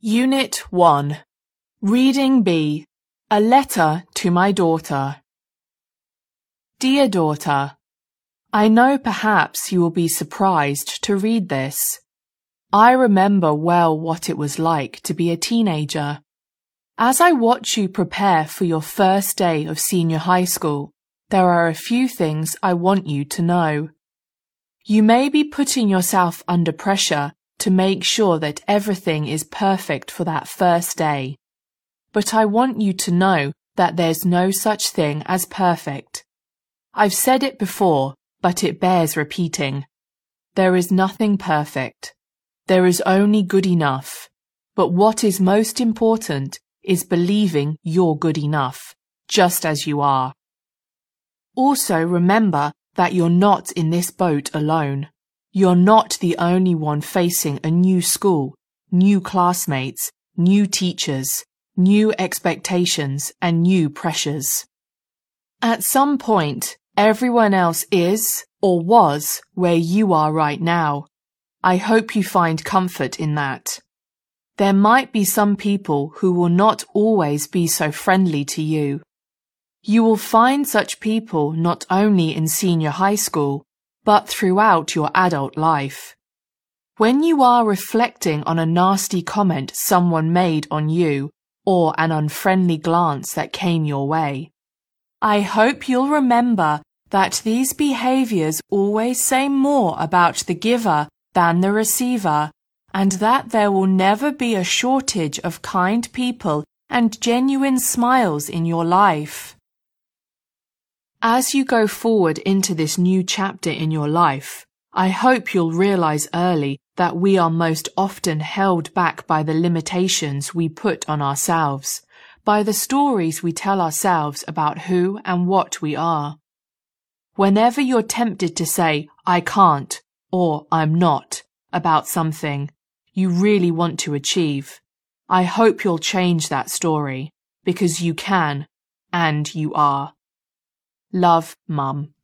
Unit 1 Reading B A Letter to My Daughter Dear Daughter, I know perhaps you will be surprised to read this. I remember well what it was like to be a teenager. As I watch you prepare for your first day of senior high school, there are a few things I want you to know. You may be putting yourself under pressure to make sure that everything is perfect for that first day. But I want you to know that there's no such thing as perfect. I've said it before, but it bears repeating. There is nothing perfect. There is only good enough. But what is most important is believing you're good enough, just as you are. Also remember that you're not in this boat alone. You're not the only one facing a new school, new classmates, new teachers, new expectations, and new pressures. At some point, everyone else is or was where you are right now. I hope you find comfort in that. There might be some people who will not always be so friendly to you. You will find such people not only in senior high school, but throughout your adult life. When you are reflecting on a nasty comment someone made on you or an unfriendly glance that came your way, I hope you'll remember that these behaviors always say more about the giver than the receiver and that there will never be a shortage of kind people and genuine smiles in your life. As you go forward into this new chapter in your life, I hope you'll realize early that we are most often held back by the limitations we put on ourselves, by the stories we tell ourselves about who and what we are. Whenever you're tempted to say, I can't, or I'm not, about something you really want to achieve, I hope you'll change that story, because you can, and you are. Love, Mum.